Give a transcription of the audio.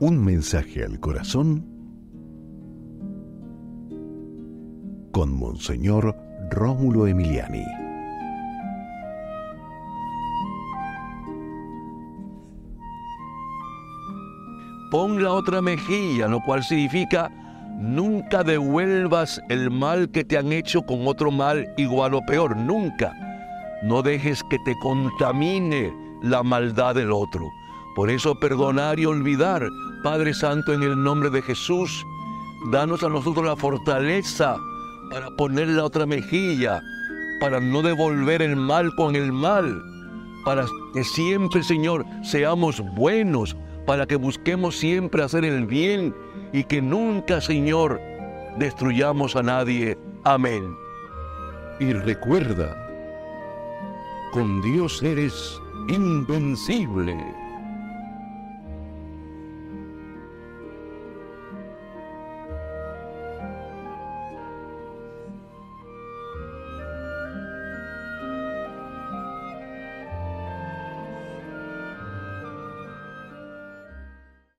Un mensaje al corazón con Monseñor Rómulo Emiliani. Pon la otra mejilla, lo cual significa nunca devuelvas el mal que te han hecho con otro mal igual o peor, nunca. No dejes que te contamine la maldad del otro. Por eso perdonar y olvidar, Padre Santo, en el nombre de Jesús, danos a nosotros la fortaleza para poner la otra mejilla, para no devolver el mal con el mal, para que siempre, Señor, seamos buenos, para que busquemos siempre hacer el bien y que nunca, Señor, destruyamos a nadie. Amén. Y recuerda, con Dios eres invencible.